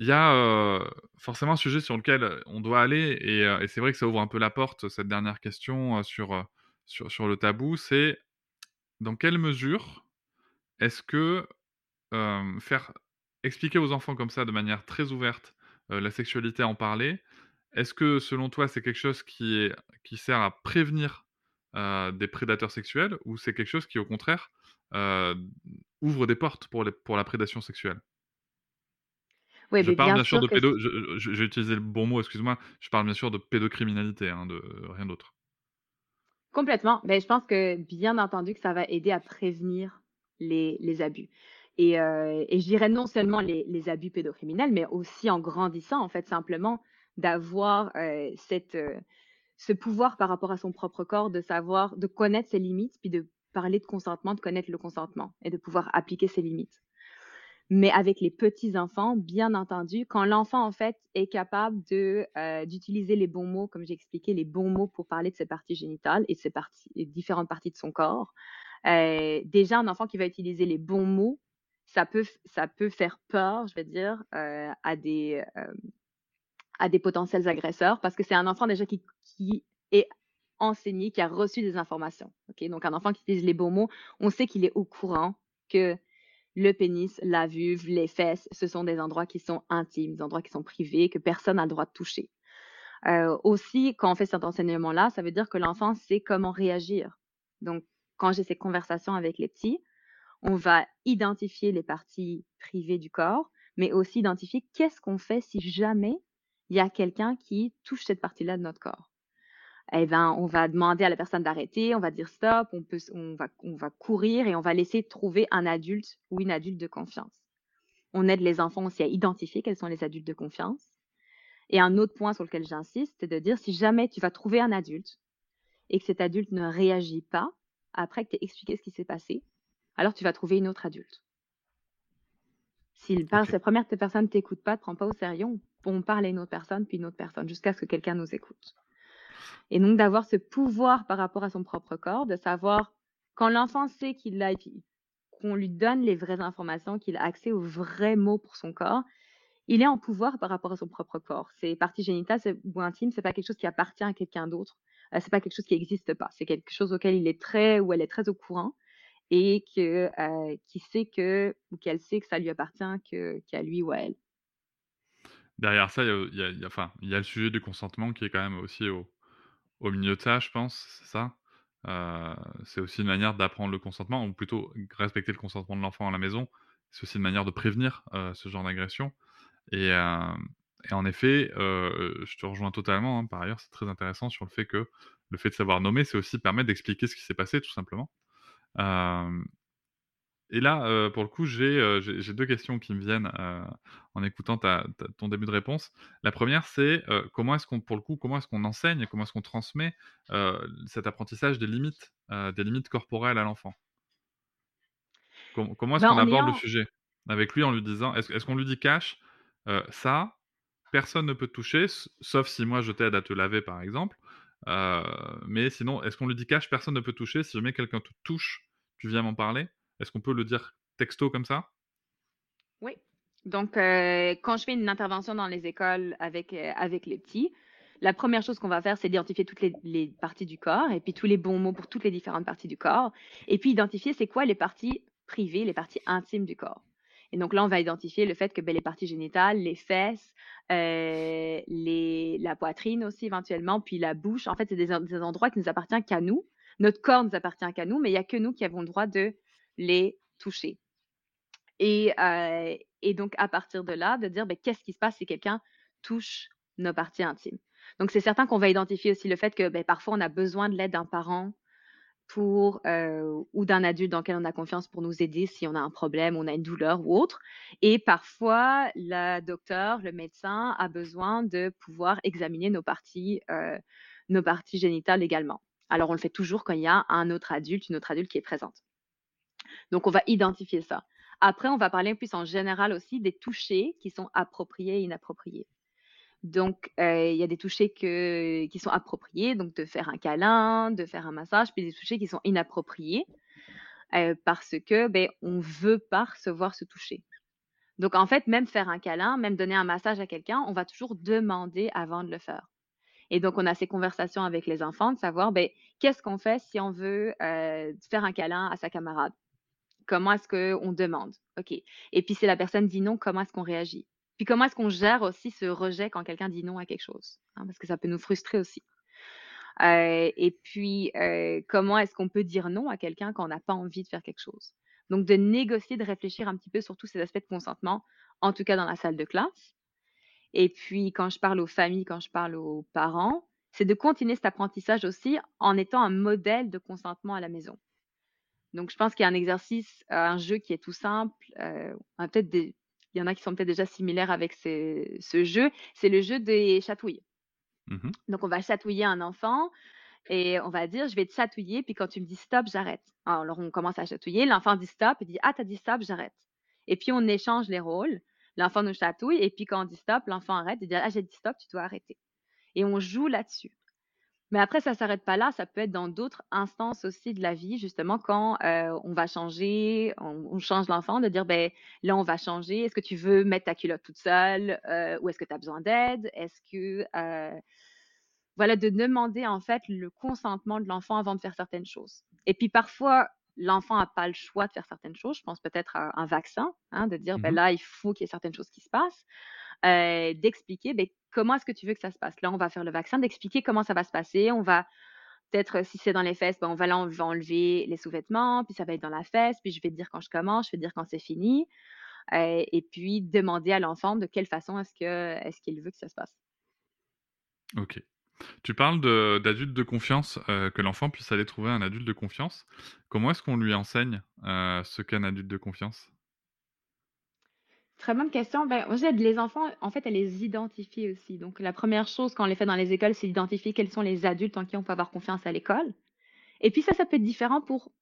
Il y a forcément un sujet sur lequel on doit aller, et, c'est vrai que ça ouvre un peu la porte, cette dernière question, sur, sur le tabou, c'est dans quelle mesure est-ce que euh, faire expliquer aux enfants comme ça de manière très ouverte euh, la sexualité, en parler, est-ce que selon toi c'est quelque chose qui, est, qui sert à prévenir euh, des prédateurs sexuels ou c'est quelque chose qui au contraire ouvre des portes pour, les, pour la prédation sexuelle? Oui, Je parle bien bien sûr sûr de que pédo... je- je- J'ai utilisé le bon mot, excuse-moi. Je parle bien sûr de pédocriminalité, hein, de rien d'autre. Complètement. Ben, je pense que bien entendu que ça va aider à prévenir les, les abus. Et, euh, et je dirais non seulement les, les abus pédocriminels, mais aussi en grandissant, en fait, simplement d'avoir euh, euh, ce pouvoir par rapport à son propre corps, de savoir, de connaître ses limites, puis de parler de consentement, de connaître le consentement et de pouvoir appliquer ses limites. Mais avec les petits enfants, bien entendu, quand l'enfant en fait est capable de euh, d'utiliser les bons mots, comme j'ai expliqué, les bons mots pour parler de ses parties génitales et de ses parties, différentes parties de son corps. euh, déjà, un enfant qui va utiliser les bons mots, ça peut ça peut faire peur, je vais dire, euh, à des à des potentiels agresseurs parce que c'est un enfant déjà qui qui est enseigné, qui a reçu des informations. Ok, donc un enfant qui utilise les bons mots, on sait qu'il est au courant que le pénis, la vulve, les fesses, ce sont des endroits qui sont intimes, des endroits qui sont privés, que personne n'a le droit de toucher. Euh, aussi, quand on fait cet enseignement-là, ça veut dire que l'enfant sait comment réagir. Donc, quand j'ai ces conversations avec les petits, on va identifier les parties privées du corps, mais aussi identifier qu'est-ce qu'on fait si jamais il y a quelqu'un qui touche cette partie-là de notre corps eh ben, on va demander à la personne d'arrêter, on va dire stop, on, peut, on, va, on va courir et on va laisser trouver un adulte ou une adulte de confiance. On aide les enfants aussi à identifier quels sont les adultes de confiance. Et un autre point sur lequel j'insiste, c'est de dire si jamais tu vas trouver un adulte et que cet adulte ne réagit pas après que tu aies expliqué ce qui s'est passé, alors tu vas trouver une autre adulte. Si la première personne ne t'écoute pas, ne te prend pas au sérieux, on parle à une autre personne, puis une autre personne, jusqu'à ce que quelqu'un nous écoute. Et donc d'avoir ce pouvoir par rapport à son propre corps, de savoir quand l'enfant sait qu'il a, qu'on lui donne les vraies informations, qu'il a accès aux vrais mots pour son corps, il est en pouvoir par rapport à son propre corps. Ses parties génitales ou intimes, c'est pas quelque chose qui appartient à quelqu'un d'autre. Euh, c'est pas quelque chose qui n'existe pas. C'est quelque chose auquel il est très ou elle est très au courant et euh, qui sait que qu'elle sait que ça lui appartient que qu'à lui ou à elle. Derrière ça, il y a, y a le sujet du consentement qui est quand même aussi au, au milieu de ça, je pense, c'est ça. C'est aussi une manière d'apprendre le consentement, ou plutôt respecter le consentement de l'enfant à la maison. C'est aussi une manière de prévenir ce genre d'agression. Et, en effet, je te rejoins totalement. hein. Par ailleurs, c'est très intéressant sur le fait que le fait de savoir nommer, c'est aussi permettre d'expliquer ce qui s'est passé, tout simplement. Et là, euh, pour le coup, j'ai euh, j'ai- deux questions qui me viennent euh, en écoutant ta- ta- ton début de réponse. La première, c'est comment est-ce qu'on, pour le coup, comment est-ce qu'on enseigne, comment est-ce qu'on transmet cet apprentissage des limites, des limites corporelles à l'enfant? Com- Comment est-ce Ben, qu'on aborde le sujet avec lui en lui disant, est-ce qu'on lui dit cash, euh, ça, personne ne peut te toucher, sauf si moi je t'aide à te laver, par exemple. Mais sinon, est-ce qu'on lui dit cash, personne ne peut te toucher, si jamais quelqu'un te touche, tu viens m'en parler? Est-ce qu'on peut le dire texto comme ça? Oui. Donc, euh, quand je fais une intervention dans les écoles avec, euh, avec les petits, la première chose qu'on va faire, c'est d'identifier toutes les, parties du corps et puis tous les bons mots pour toutes les différentes parties du corps. Et puis identifier c'est quoi les parties privées, les parties intimes du corps. Et donc là, on va identifier le fait que ben, les parties génitales, les fesses, euh, la poitrine aussi éventuellement, puis la bouche, en fait, c'est des, des endroits qui nous appartiennent qu'à nous. Notre corps nous appartient qu'à nous, mais il n'y a que nous qui avons le droit de les toucher. Et, euh, et donc, à partir de là, de dire ben, qu'est-ce qui se passe si quelqu'un touche nos parties intimes? Donc, c'est certain qu'on va identifier aussi le fait que ben, parfois, on a besoin de l'aide d'un parent pour euh, ou d'un adulte dans lequel on a confiance pour nous aider si on a un problème, on a une douleur ou autre. Et parfois, le docteur, le médecin a besoin de pouvoir examiner nos parties, euh, nos parties génitales également. Alors, on le fait toujours quand il y a un autre adulte, une autre adulte qui est présente. Donc, on va identifier ça. Après, on va parler plus en général aussi des touchés qui sont appropriés et inappropriés. Donc, euh, il y a des touchés qui sont appropriés, donc de faire un câlin, de faire un massage, puis des touchés qui sont inappropriés euh, parce que ben, on veut pas recevoir ce toucher. Donc, en fait, même faire un câlin, même donner un massage à quelqu'un, on va toujours demander avant de le faire. Et donc, on a ces conversations avec les enfants de savoir, ben, qu'est-ce qu'on fait si on veut euh, faire un câlin à sa camarade? Comment est-ce qu'on demande? OK. Et puis, si la personne dit non, comment est-ce qu'on réagit? Puis, comment est-ce qu'on gère aussi ce rejet quand quelqu'un dit non à quelque chose? hein, parce que ça peut nous frustrer aussi. Euh, et puis, euh, comment est-ce qu'on peut dire non à quelqu'un quand on n'a pas envie de faire quelque chose? Donc, de négocier, de réfléchir un petit peu sur tous ces aspects de consentement, en tout cas dans la salle de classe. Et puis, quand je parle aux familles, quand je parle aux parents, c'est de continuer cet apprentissage aussi en étant un modèle de consentement à la maison. Donc, je pense qu'il y a un exercice, euh, un jeu qui est tout simple. euh, peut-être des- il y en a qui sont peut-être déjà similaires avec ce, ce jeu. C'est le jeu des chatouilles. Mhm. Donc, on va chatouiller un enfant et on va dire, je vais te chatouiller, puis quand tu me dis stop, j'arrête. Alors, on commence à chatouiller, l'enfant dit stop, il dit, ah, t'as dit stop, j'arrête. Et puis, on échange les rôles. L'enfant nous chatouille, et puis quand on dit stop, l'enfant arrête, il dit, ah, j'ai dit stop, tu dois arrêter. Et on joue là-dessus. Mais après, ça s'arrête pas là, ça peut être dans d'autres instances aussi de la vie, justement, quand euh, on va changer, on, on change l'enfant, de dire, ben là, on va changer, est-ce que tu veux mettre ta culotte toute seule, euh, ou est-ce que tu as besoin d'aide, est-ce que... euh, voilà, de demander en fait le consentement de l'enfant avant de faire certaines choses. Et puis parfois, l'enfant n'a pas le choix de faire certaines choses. Je pense peut-être à un vaccin, hein, de dire, ben Mhm. là, il faut qu'il y ait certaines choses qui se passent. Euh, d'expliquer ben, comment est-ce que tu veux que ça se passe? Là, on va faire le vaccin, d'expliquer comment ça va se passer. On va peut-être, euh, si c'est dans les fesses, ben, on va, enlever les sous-vêtements, puis ça va être dans la fesse, puis je vais dire quand je commence, je vais dire quand c'est fini. Euh, et puis demander à l'enfant de quelle façon est-ce que est-ce qu'il veut que ça se passe. Ok. Tu parles d'adultes de confiance, que l'enfant puisse aller trouver un adulte de confiance. Comment est-ce qu'on lui enseigne ce qu'est un adulte de confiance? Très bonne question. Ben, les enfants, en fait, à les identifier aussi. Donc, la première chose quand on les fait dans les écoles, c'est d'identifier quels sont les adultes en qui on peut avoir confiance à l'école. Et puis ça, ça peut être différent pour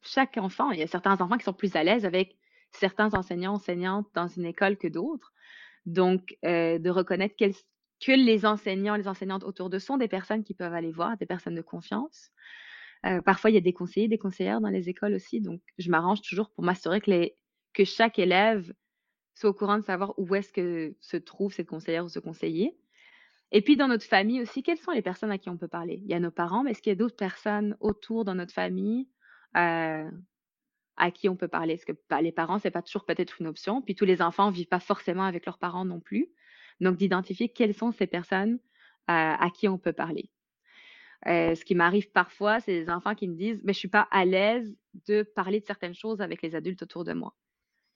chaque enfant. Il y a certains enfants qui sont plus à l'aise avec certains enseignants, enseignantes dans une école que d'autres. Donc, euh, de reconnaître que les enseignants, les enseignantes autour d'eux sont des personnes qui peuvent aller voir, des personnes de confiance. Euh, parfois, il y a des conseillers, des conseillères dans les écoles aussi. Donc, je m'arrange toujours pour m'assurer que chaque élève soit au courant de savoir où est-ce que se trouve cette conseillère ou ce conseiller. Et puis, dans notre famille aussi, quelles sont les personnes à qui on peut parler? Il y a nos parents, mais est-ce qu'il y a d'autres personnes autour dans notre famille euh, à qui on peut parler? Est-ce que bah, les parents, c'est pas toujours peut-être une option? Puis tous les enfants vivent pas forcément avec leurs parents non plus. Donc, d'identifier quelles sont ces personnes euh, à qui on peut parler. Euh, ce qui m'arrive parfois, c'est des enfants qui me disent, mais je suis pas à l'aise de parler de certaines choses avec les adultes autour de moi.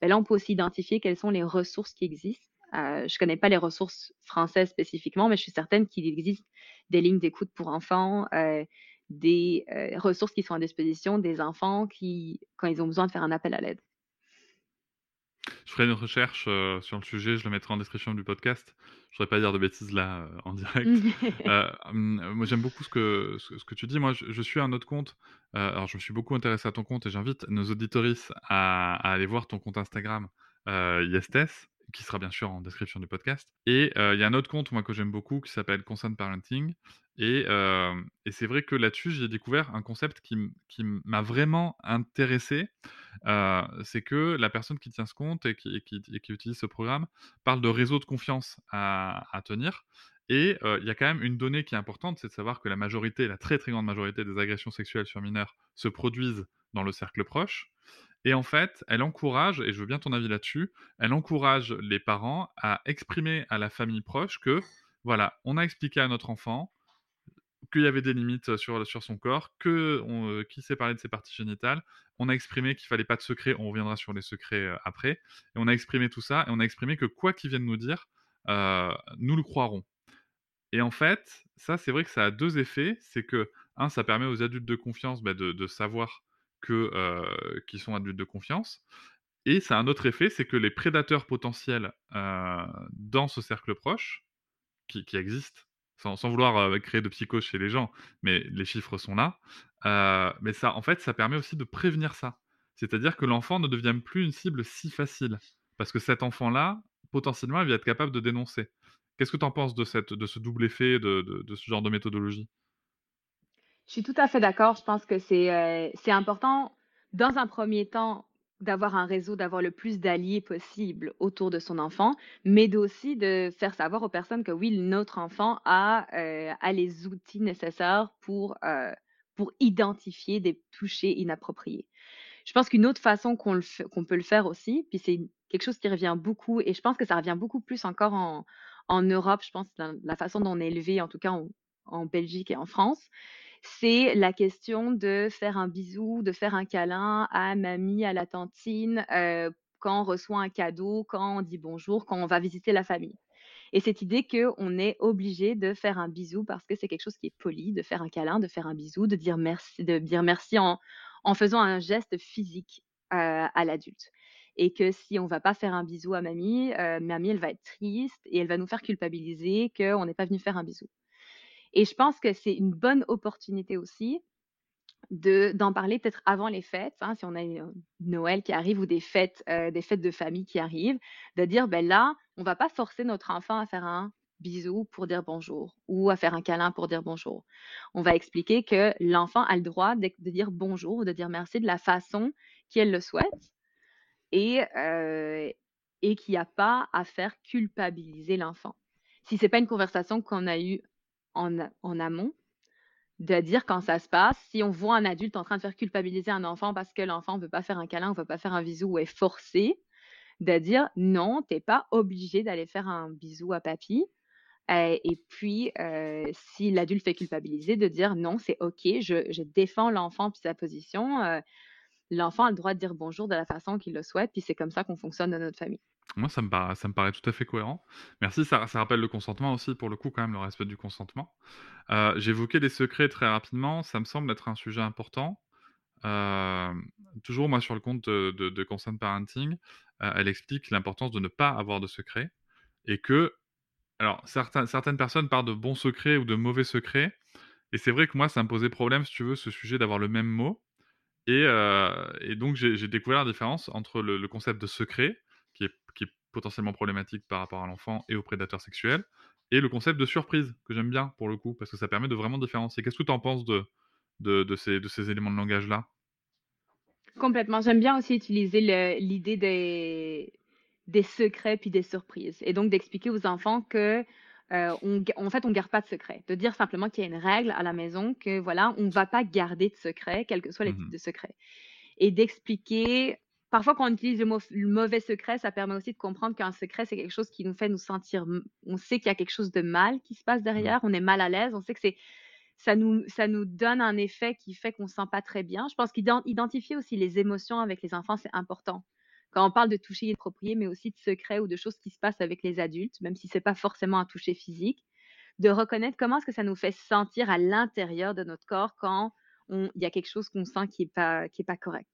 Ben là, on peut aussi identifier quelles sont les ressources qui existent. Euh, je connais pas les ressources françaises spécifiquement, mais je suis certaine qu'il existe des lignes d'écoute pour enfants, euh, des euh, ressources qui sont à disposition des enfants quand ils ont besoin de faire un appel à l'aide. Je ferai une recherche euh, sur le sujet, je le mettrai en description du podcast. Je ne voudrais pas dire de bêtises là euh, en direct. Euh, hum, moi, j'aime beaucoup ce que, ce, ce que tu dis. Moi, je, je suis un autre compte. Alors, je me suis beaucoup intéressé à ton compte et j'invite nos auditoristes à, à aller voir ton compte Instagram, Yestes, qui sera bien sûr en description du podcast. Et euh, il y a un autre compte, moi, que j'aime beaucoup, qui s'appelle Consent Parenting. Et, euh, et c'est vrai que là-dessus, j'ai découvert un concept qui, qui m'a vraiment intéressé. Euh, c'est que la personne qui tient ce compte et qui, qui- utilise ce programme parle de réseau de confiance à, à tenir. Et il y a quand même une donnée qui est importante, c'est de savoir que la majorité, la très très grande majorité des agressions sexuelles sur mineurs se produisent dans le cercle proche. Et en fait, elle encourage, et je veux bien ton avis là-dessus, elle encourage les parents à exprimer à la famille proche que, voilà, on a expliqué à notre enfant qu'il y avait des limites sur, sur son corps, que on, euh, s'est parlé de ses parties génitales, on a exprimé qu'il fallait pas de secret, on reviendra sur les secrets euh, après, et on a exprimé tout ça, et on a exprimé que quoi qu'ils viennent nous dire, euh, nous le croirons. Et en fait, ça, c'est vrai que ça a deux effets. C'est que, un, ça permet aux adultes de confiance bah, de, de savoir qu'ils sont adultes de confiance. Et ça a un autre effet, c'est que les prédateurs potentiels dans ce cercle proche, qui, qui existent, sans, vouloir créer de psychose chez les gens, mais les chiffres sont là, mais ça, en fait, ça permet aussi de prévenir ça. C'est-à-dire que l'enfant ne devient plus une cible si facile. Parce que cet enfant-là, potentiellement, il va être capable de dénoncer. Qu'est-ce que tu en penses de, cette, de ce double effet, de ce genre de méthodologie? Je suis tout à fait d'accord. Je pense que c'est euh, c'est important, dans un premier temps, d'avoir un réseau, d'avoir le plus d'alliés possible autour de son enfant, mais aussi de faire savoir aux personnes que oui, notre enfant a, euh, les outils nécessaires pour, euh, pour identifier des touchés inappropriés. Je pense qu'une autre façon qu'on peut le faire aussi, puis c'est quelque chose qui revient beaucoup, et je pense que ça revient beaucoup plus encore en, Europe, je pense, dans la façon dont on est élevé, en tout cas en Belgique et en France, c'est la question de faire un bisou, de faire un câlin à mamie, à la tantine, quand on reçoit un cadeau, quand on dit bonjour, quand on va visiter la famille. Et cette idée qu'on est obligé de faire un bisou parce que c'est quelque chose qui est poli, de faire un câlin, de faire un bisou, de dire merci, de dire merci en, faisant un geste physique à l'adulte. Et que si on ne va pas faire un bisou à mamie, mamie, elle va être triste et elle va nous faire culpabiliser qu'on n'est pas venu faire un bisou. Et je pense que c'est une bonne opportunité aussi de d'en parler peut-être avant les fêtes, hein, si on a Noël qui arrive ou des fêtes, euh, des fêtes de famille qui arrivent, de dire ben là, on va pas forcer notre enfant à faire un bisou pour dire bonjour ou à faire un câlin pour dire bonjour. On va expliquer que l'enfant a le droit de, dire bonjour, de dire merci de la façon qu'elle le souhaite et, euh, et qu'il n'y a pas à faire culpabiliser l'enfant. Si c'est pas une conversation qu'on a eue en, amont, de dire quand ça se passe, si on voit un adulte en train de faire culpabiliser un enfant parce que l'enfant ne veut pas faire un câlin, ne veut pas faire un bisou ou est forcé, de dire non, tu n'es pas obligé d'aller faire un bisou à papy. Euh, et puis, euh, si l'adulte fait culpabiliser, de dire non, c'est OK, je, défends l'enfant puis sa position. Euh, l'enfant a le droit de dire bonjour de la façon qu'il le souhaite, puis c'est comme ça qu'on fonctionne dans notre famille. Moi, ça me paraît, tout à fait cohérent. Merci, ça, rappelle le consentement aussi, pour le coup, quand même, le respect du consentement. Euh, J'évoquais les secrets très rapidement, ça me semble être un sujet important. Toujours, moi, sur le compte de, de, Consent Parenting, euh, elle explique l'importance de ne pas avoir de secrets et que, alors, certaines personnes parlent de bons secrets ou de mauvais secrets. Et c'est vrai que moi, ça me posait problème, si tu veux, ce sujet d'avoir le même mot. Et, euh, donc, j'ai découvert la différence entre le concept de secret, qui est, qui est potentiellement problématique par rapport à l'enfant et aux prédateurs sexuels, et le concept de surprise, que j'aime bien pour le coup, parce que ça permet de vraiment différencier. Qu'est-ce que tu en penses de, de, de, ces, de ces éléments de langage-là? Complètement. J'aime bien aussi utiliser l'idée des, des secrets puis des surprises. Et donc d'expliquer aux enfants que euh, on, en fait, on garde pas de secret. De dire simplement qu'il y a une règle à la maison que voilà, on ne va pas garder de secret, quels que soient les mmh types de secrets. Et d'expliquer parfois, quand on utilise le, mauvais secret, ça permet aussi de comprendre qu'un secret, c'est quelque chose qui nous fait nous sentir. On sait qu'il y a quelque chose de mal qui se passe mmh. derrière, on est mal à l'aise, on sait que c'est. Ça nous, ça nous donne un effet qui fait qu'on ne se sent pas très bien. Je pense qu'identifier aussi les émotions avec les enfants, c'est important. Quand on parle de toucher inapproprié, mais aussi de secrets ou de choses qui se passent avec les adultes, même si ce n'est pas forcément un toucher physique, de reconnaître comment est-ce que ça nous fait sentir à l'intérieur de notre corps quand il y a quelque chose qu'on sent qui n'est pas, qui est pas correct.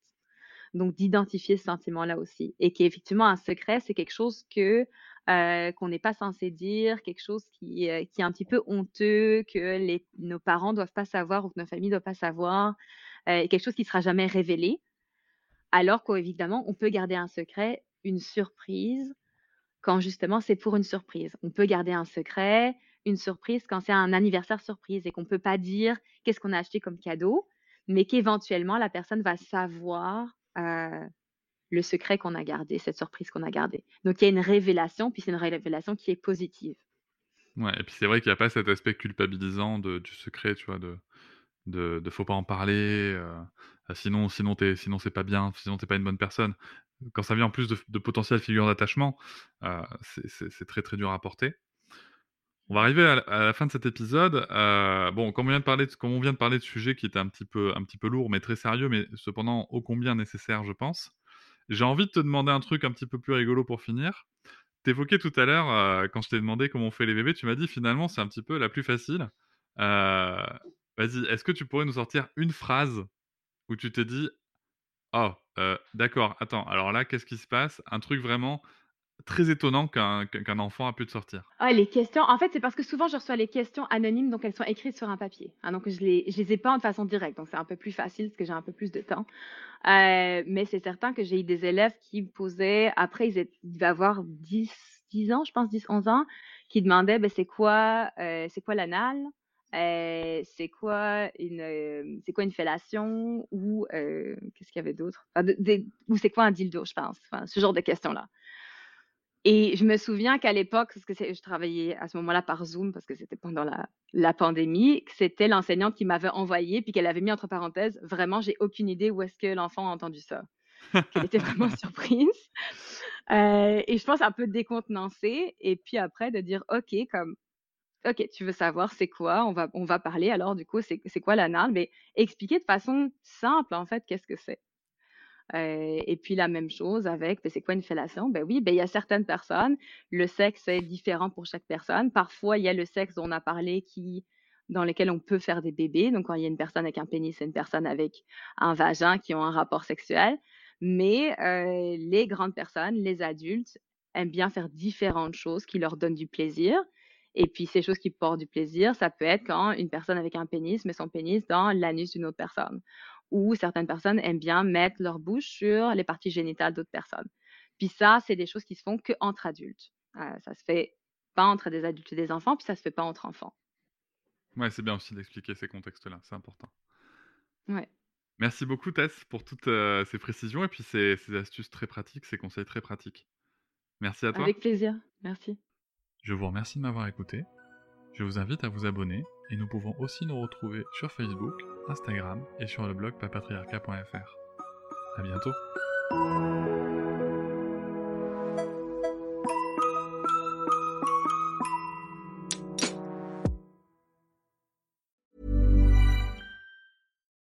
Donc, d'identifier ce sentiment-là aussi. Et qu'effectivement, un secret, c'est quelque chose que euh, qu'on n'est pas censé dire, quelque chose qui, euh, qui, est un petit peu honteux, que nos parents ne doivent pas savoir ou que nos familles ne doivent pas savoir, euh, quelque chose qui ne sera jamais révélé. Alors qu'évidemment, on peut garder un secret, une surprise, quand justement c'est pour une surprise. On peut garder un secret, une surprise quand c'est un anniversaire surprise et qu'on ne peut pas dire qu'est-ce qu'on a acheté comme cadeau, mais qu'éventuellement la personne va savoir le secret qu'on a gardé, cette surprise qu'on a gardée. Donc il y a une révélation, puis c'est une révélation qui est positive. Ouais, et puis c'est vrai qu'il n'y a pas cet aspect culpabilisant de, du secret, tu vois, de, de, faut pas en parler, euh, sinon, sinon, es, sinon c'est pas bien, sinon t'es pas une bonne personne. Quand ça vient en plus de, de potentielles figures d'attachement, euh, c'est très très dur à porter. On va arriver à la, fin de cet épisode. Euh, bon, comme on, vient de parler de, comme on vient de parler de sujets qui étaient un petit, peu, un petit peu lourds, mais très sérieux, mais cependant ô combien nécessaire, je pense. J'ai envie de te demander un truc un petit peu plus rigolo pour finir. T'évoquais tout à l'heure, euh, quand je t'ai demandé comment on fait les bébés, tu m'as dit finalement c'est un petit peu la plus facile. Euh, vas-y, est-ce que tu pourrais nous sortir une phrase où tu te dis Oh, d'accord, attends, alors là, qu'est-ce qui se passe? Un truc vraiment très étonnant qu'un enfant a pu te sortir. Ah, les questions, en fait, c'est parce que souvent je reçois les questions anonymes, donc elles sont écrites sur un papier. Hein, donc je les, je les ai pas de façon directe, donc c'est un peu plus facile parce que j'ai un peu plus de temps. Euh, mais c'est certain que j'ai eu des élèves qui me posaient, après ils, devaient avoir 10, 10 ans, je pense 10, 11 ans, qui demandaient ben, c'est quoi, euh, c'est quoi l'anal euh, c'est quoi une euh, c'est quoi une fellation ou qu'est-ce qu'il y avait d'autre? Ou c'est quoi un dildo je pense ce genre de questions là et je me souviens qu'à l'époque parce que je travaillais à ce moment-là par Zoom parce que c'était pendant la, la pandémie que c'était l'enseignante qui m'avait envoyé puis qu'elle avait mis entre parenthèses vraiment j'ai aucune idée où est-ce que l'enfant a entendu ça qu'elle était vraiment surprise Euh, et je pense un peu décontenancée et puis après de dire ok comme OK, tu veux savoir c'est quoi? On va on va parler alors du coup, c'est c'est quoi l'anal? Mais expliquer de façon simple en fait, qu'est-ce que c'est? Et puis la même chose avec, beh, c'est quoi une fellation? Ben oui, ben il y a certaines personnes, le sexe est différent pour chaque personne. Parfois, il y a le sexe dont on a parlé qui dans lequel on peut faire des bébés. Donc quand il y a une personne avec un pénis et une personne avec un vagin qui ont un rapport sexuel. Mais les grandes personnes, les adultes aiment bien faire différentes choses qui leur donnent du plaisir et puis ces choses qui portent du plaisir, ça peut être quand une personne avec un pénis met son pénis dans l'anus d'une autre personne. Ou certaines personnes aiment bien mettre leur bouche sur les parties génitales d'autres personnes. Puis ça, c'est des choses qui se font qu'entre adultes. Heu, ça se fait pas entre des adultes et des enfants, puis ça se fait pas entre enfants. Ouais, c'est bien aussi d'expliquer ces contextes-là, c'est important. Ouais. Merci beaucoup Tess pour toutes euh, ces précisions et puis ces, ces astuces très pratiques, ces conseils très pratiques. Merci à toi. Avec plaisir. Merci. Je vous remercie de m'avoir écouté. Je vous invite à vous abonner et nous pouvons aussi nous retrouver sur Facebook, Instagram et sur le blog papatriarca.fr. À bientôt.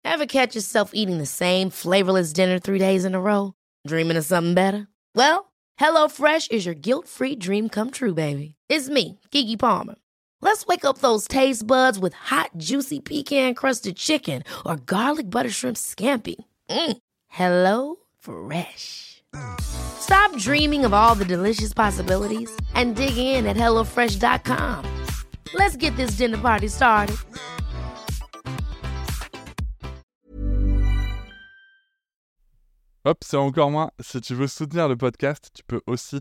Ever catch yourself eating the same flavorless dinner three days in a row? Dreaming of something better? Well, HelloFresh is your guilt free dream come true, baby. It's me, Kiki Palmer. Let's wake up those taste buds with hot, juicy pecan crusted chicken or garlic butter shrimp scampi. Mm. Hello Fresh. Stop dreaming of all the delicious possibilities and dig in at HelloFresh.com. Let's get this dinner party started. Hop, c'est encore moins. Si tu veux soutenir le podcast, tu peux aussi